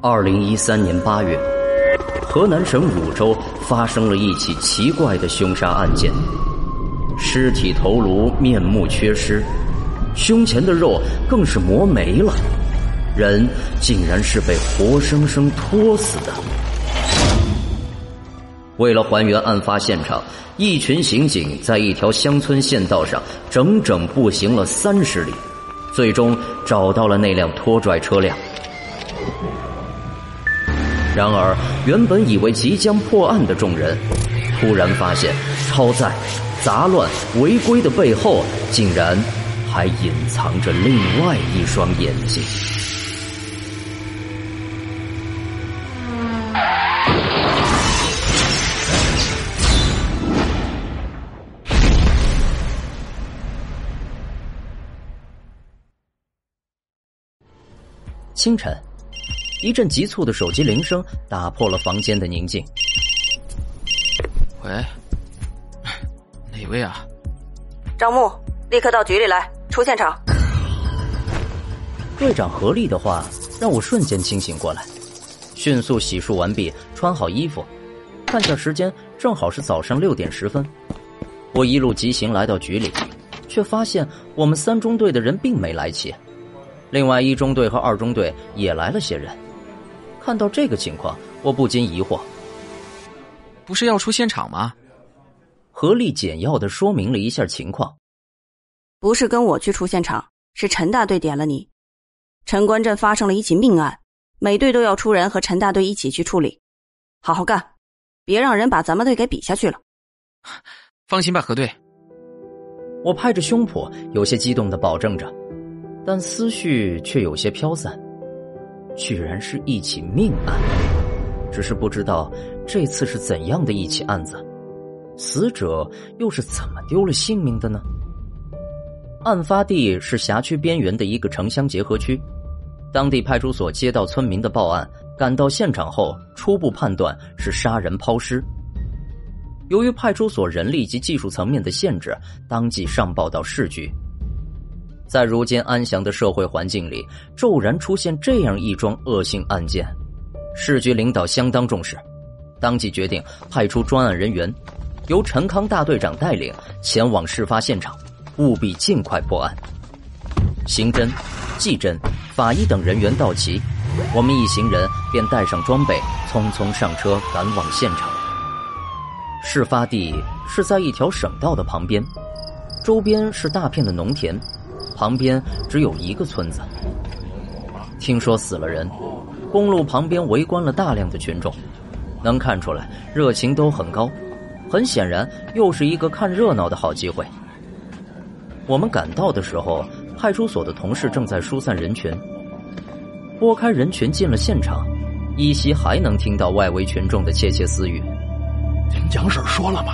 二零一三年八月，河南省汝州发生了一起奇怪的凶杀案件。尸体头颅面目缺失，胸前的肉更是磨没了，人竟然是被活生生拖死的。为了还原案发现场，一群刑警在一条乡村县道上整整步行了三十里，最终找到了那辆拖拽车辆。然而，原本以为即将破案的众人，突然发现超载、杂乱、违规的背后，竟然还隐藏着另外一双眼睛。清晨。一阵急促的手机铃声打破了房间的宁静。喂，哪位啊？张木，立刻到局里来，出现场。队长何丽的话让我瞬间清醒过来，迅速洗漱完毕，穿好衣服，看下时间，正好是早上六点十分。我一路急行来到局里，却发现我们三中队的人并没来齐，另外一中队和二中队也来了些人。看到这个情况，我不禁疑惑：不是要出现场吗？何丽简要的说明了一下情况。不是跟我去出现场，是陈大队点了你。陈关镇发生了一起命案，每队都要出人和陈大队一起去处理。好好干，别让人把咱们队给比下去了。放心吧，何队。我拍着胸脯，有些激动的保证着，但思绪却有些飘散。居然是一起命案，只是不知道这次是怎样的一起案子，死者又是怎么丢了性命的呢？案发地是辖区边缘的一个城乡结合区，当地派出所接到村民的报案，赶到现场后，初步判断是杀人抛尸。由于派出所人力及技术层面的限制，当即上报到市局。在如今安详的社会环境里，骤然出现这样一桩恶性案件，市局领导相当重视，当即决定派出专案人员，由陈康大队长带领前往事发现场，务必尽快破案。刑侦、技侦、法医等人员到齐，我们一行人便带上装备，匆匆上车赶往现场。事发地是在一条省道的旁边，周边是大片的农田。旁边只有一个村子。听说死了人，公路旁边围观了大量的群众，能看出来热情都很高。很显然，又是一个看热闹的好机会。我们赶到的时候，派出所的同事正在疏散人群。拨开人群进了现场，依稀还能听到外围群众的窃窃私语。听蒋婶说了吗？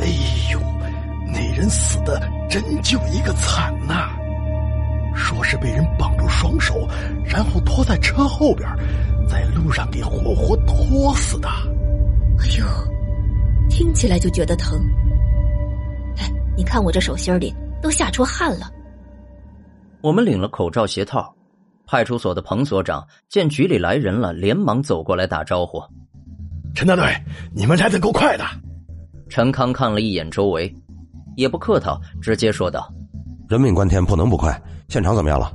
哎呦，那人死的。真就一个惨呐！说是被人绑住双手，然后拖在车后边，在路上给活活拖死的。哎呦，听起来就觉得疼。哎，你看我这手心里都吓出汗了。我们领了口罩鞋套，派出所的彭所长见局里来人了，连忙走过来打招呼：“陈大队，你们来的够快的。”陈康看了一眼周围。也不客套，直接说道：“人命关天，不能不快。现场怎么样了？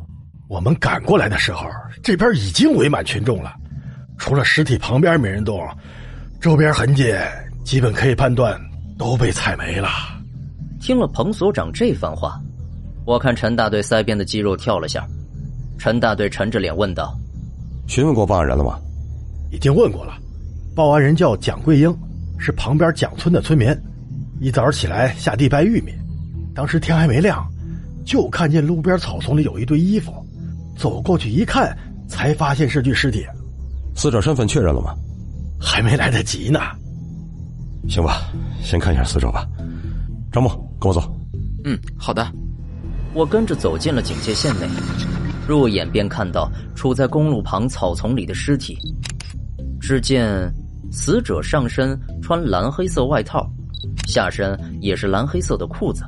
我们赶过来的时候，这边已经围满群众了，除了尸体旁边没人动，周边痕迹基本可以判断都被踩没了。”听了彭所长这番话，我看陈大队腮边的肌肉跳了下。陈大队沉着脸问道：“询问过报案人了吗？”“已经问过了，报案人叫蒋桂英，是旁边蒋村的村民。”一早起来下地掰玉米，当时天还没亮，就看见路边草丛里有一堆衣服，走过去一看，才发现是具尸体。死者身份确认了吗？还没来得及呢。行吧，先看一下死者吧。张木，跟我走。嗯，好的。我跟着走进了警戒线内，入眼便看到处在公路旁草丛里的尸体。只见死者上身穿蓝黑色外套。下身也是蓝黑色的裤子，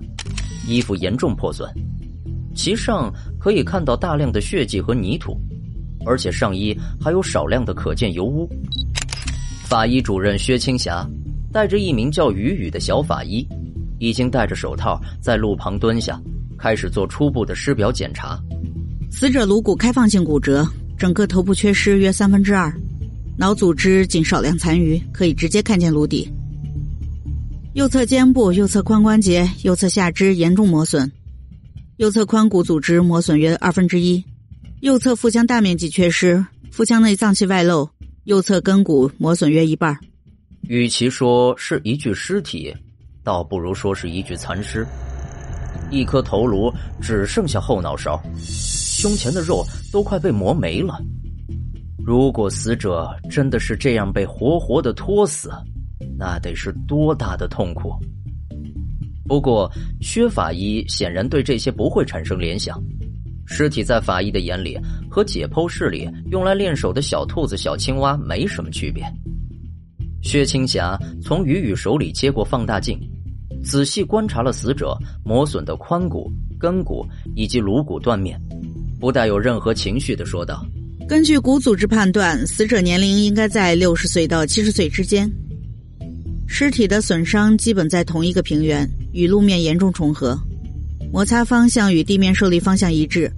衣服严重破损，其上可以看到大量的血迹和泥土，而且上衣还有少量的可见油污。法医主任薛青霞带着一名叫雨雨的小法医，已经戴着手套在路旁蹲下，开始做初步的尸表检查。死者颅骨开放性骨折，整个头部缺失约三分之二，脑组织仅少量残余，可以直接看见颅底。右侧肩部、右侧髋关节、右侧下肢严重磨损，右侧髋骨组织磨损约二分之一，右侧腹腔大面积缺失，腹腔内脏器外露，右侧根骨磨损约一半。与其说是一具尸体，倒不如说是一具残尸。一颗头颅只剩下后脑勺，胸前的肉都快被磨没了。如果死者真的是这样被活活的拖死，那得是多大的痛苦！不过薛法医显然对这些不会产生联想。尸体在法医的眼里和解剖室里用来练手的小兔子、小青蛙没什么区别。薛青霞从雨雨手里接过放大镜，仔细观察了死者磨损的髋骨、根骨以及颅骨断面，不带有任何情绪的说道：“根据骨组织判断，死者年龄应该在六十岁到七十岁之间。”尸体的损伤基本在同一个平原，与路面严重重合，摩擦方向与地面受力方向一致，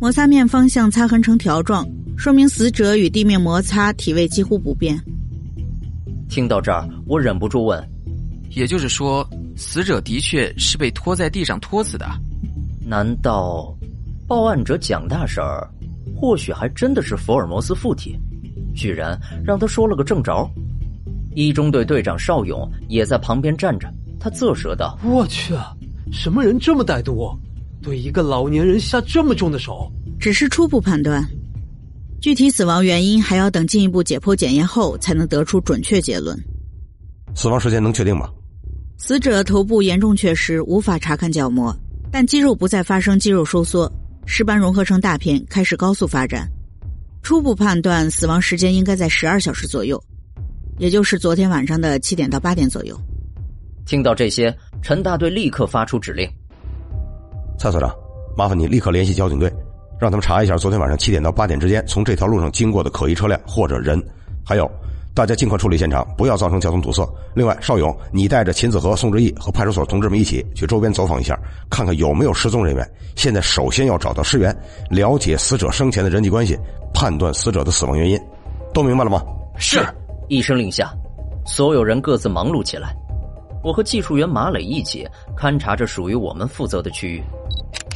摩擦面方向擦痕呈条状，说明死者与地面摩擦，体位几乎不变。听到这儿，我忍不住问：“也就是说，死者的确是被拖在地上拖死的？难道报案者蒋大婶儿，或许还真的是福尔摩斯附体，居然让他说了个正着？”一中队队长邵勇也在旁边站着，他啧舌道：“我去，什么人这么歹毒，对一个老年人下这么重的手？只是初步判断，具体死亡原因还要等进一步解剖检验后才能得出准确结论。死亡时间能确定吗？死者头部严重缺失，无法查看角膜，但肌肉不再发生肌肉收缩，尸斑融合成大片，开始高速发展。初步判断死亡时间应该在十二小时左右。”也就是昨天晚上的七点到八点左右。听到这些，陈大队立刻发出指令：“蔡所长，麻烦你立刻联系交警队，让他们查一下昨天晚上七点到八点之间从这条路上经过的可疑车辆或者人。还有，大家尽快处理现场，不要造成交通堵塞。另外，邵勇，你带着秦子和、宋志毅和派出所同志们一起去周边走访一下，看看有没有失踪人员。现在首先要找到尸源，了解死者生前的人际关系，判断死者的死亡原因。都明白了吗？”是。一声令下，所有人各自忙碌起来。我和技术员马磊一起勘察着属于我们负责的区域。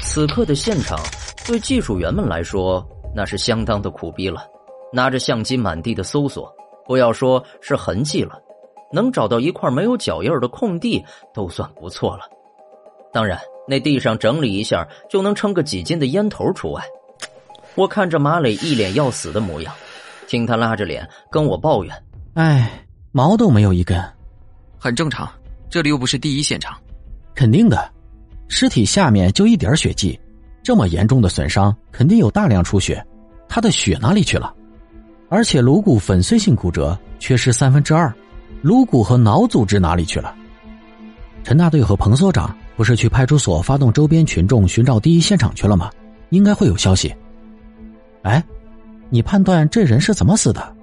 此刻的现场对技术员们来说那是相当的苦逼了，拿着相机满地的搜索，不要说是痕迹了，能找到一块没有脚印的空地都算不错了。当然，那地上整理一下就能撑个几斤的烟头除外。我看着马磊一脸要死的模样，听他拉着脸跟我抱怨。哎，毛都没有一根，很正常。这里又不是第一现场，肯定的。尸体下面就一点血迹，这么严重的损伤，肯定有大量出血。他的血哪里去了？而且颅骨粉碎性骨折，缺失三分之二，颅骨和脑组织哪里去了？陈大队和彭所长不是去派出所发动周边群众寻找第一现场去了吗？应该会有消息。哎，你判断这人是怎么死的？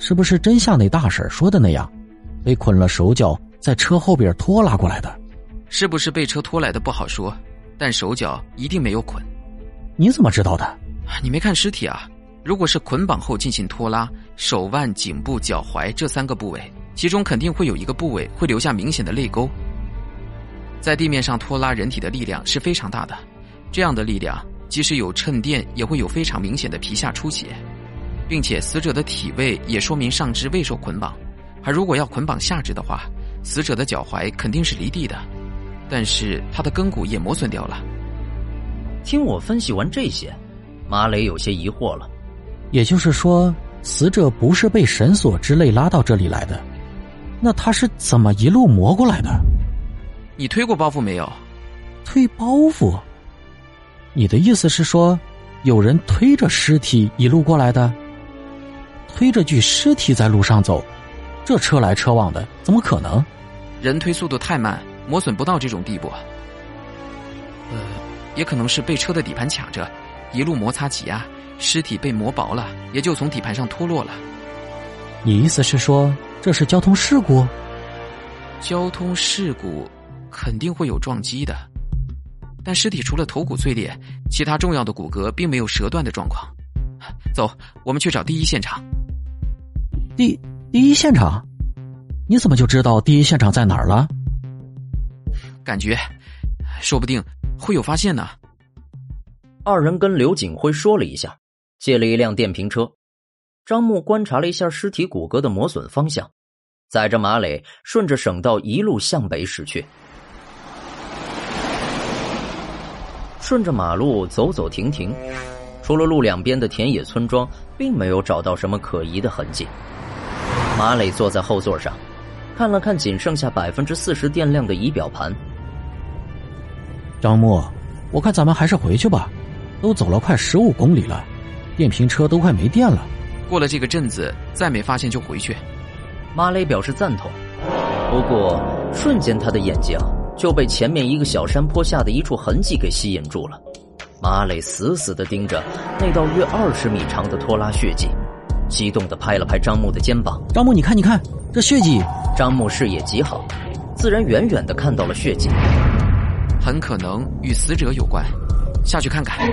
是不是真像那大婶说的那样，被捆了手脚，在车后边拖拉过来的？是不是被车拖来的不好说，但手脚一定没有捆。你怎么知道的？你没看尸体啊？如果是捆绑后进行拖拉，手腕、颈部、脚踝这三个部位，其中肯定会有一个部位会留下明显的泪沟。在地面上拖拉人体的力量是非常大的，这样的力量即使有衬垫，也会有非常明显的皮下出血。并且死者的体位也说明上肢未受捆绑，而如果要捆绑下肢的话，死者的脚踝肯定是离地的，但是他的根骨也磨损掉了。听我分析完这些，马磊有些疑惑了。也就是说，死者不是被绳索之类拉到这里来的，那他是怎么一路磨过来的？你推过包袱没有？推包袱？你的意思是说，有人推着尸体一路过来的？推着具尸体在路上走，这车来车往的，怎么可能？人推速度太慢，磨损不到这种地步。呃，也可能是被车的底盘卡着，一路摩擦挤压，尸体被磨薄了，也就从底盘上脱落了。你意思是说这是交通事故？交通事故肯定会有撞击的，但尸体除了头骨碎裂，其他重要的骨骼并没有折断的状况。走，我们去找第一现场。第第一现场？你怎么就知道第一现场在哪儿了？感觉，说不定会有发现呢。二人跟刘景辉说了一下，借了一辆电瓶车。张木观察了一下尸体骨骼的磨损方向，载着马磊顺着省道一路向北驶去。顺着马路走走停停，除了路两边的田野村庄，并没有找到什么可疑的痕迹。马磊坐在后座上，看了看仅剩下百分之四十电量的仪表盘。张默，我看咱们还是回去吧，都走了快十五公里了，电瓶车都快没电了。过了这个镇子，再没发现就回去。马磊表示赞同，不过瞬间他的眼睛就被前面一个小山坡下的一处痕迹给吸引住了。马磊死死的盯着那道约二十米长的拖拉血迹，激动的拍了拍张木的肩膀：“张木，你看，你看，这血迹！”张木视野极好，自然远远的看到了血迹，很可能与死者有关，下去看看。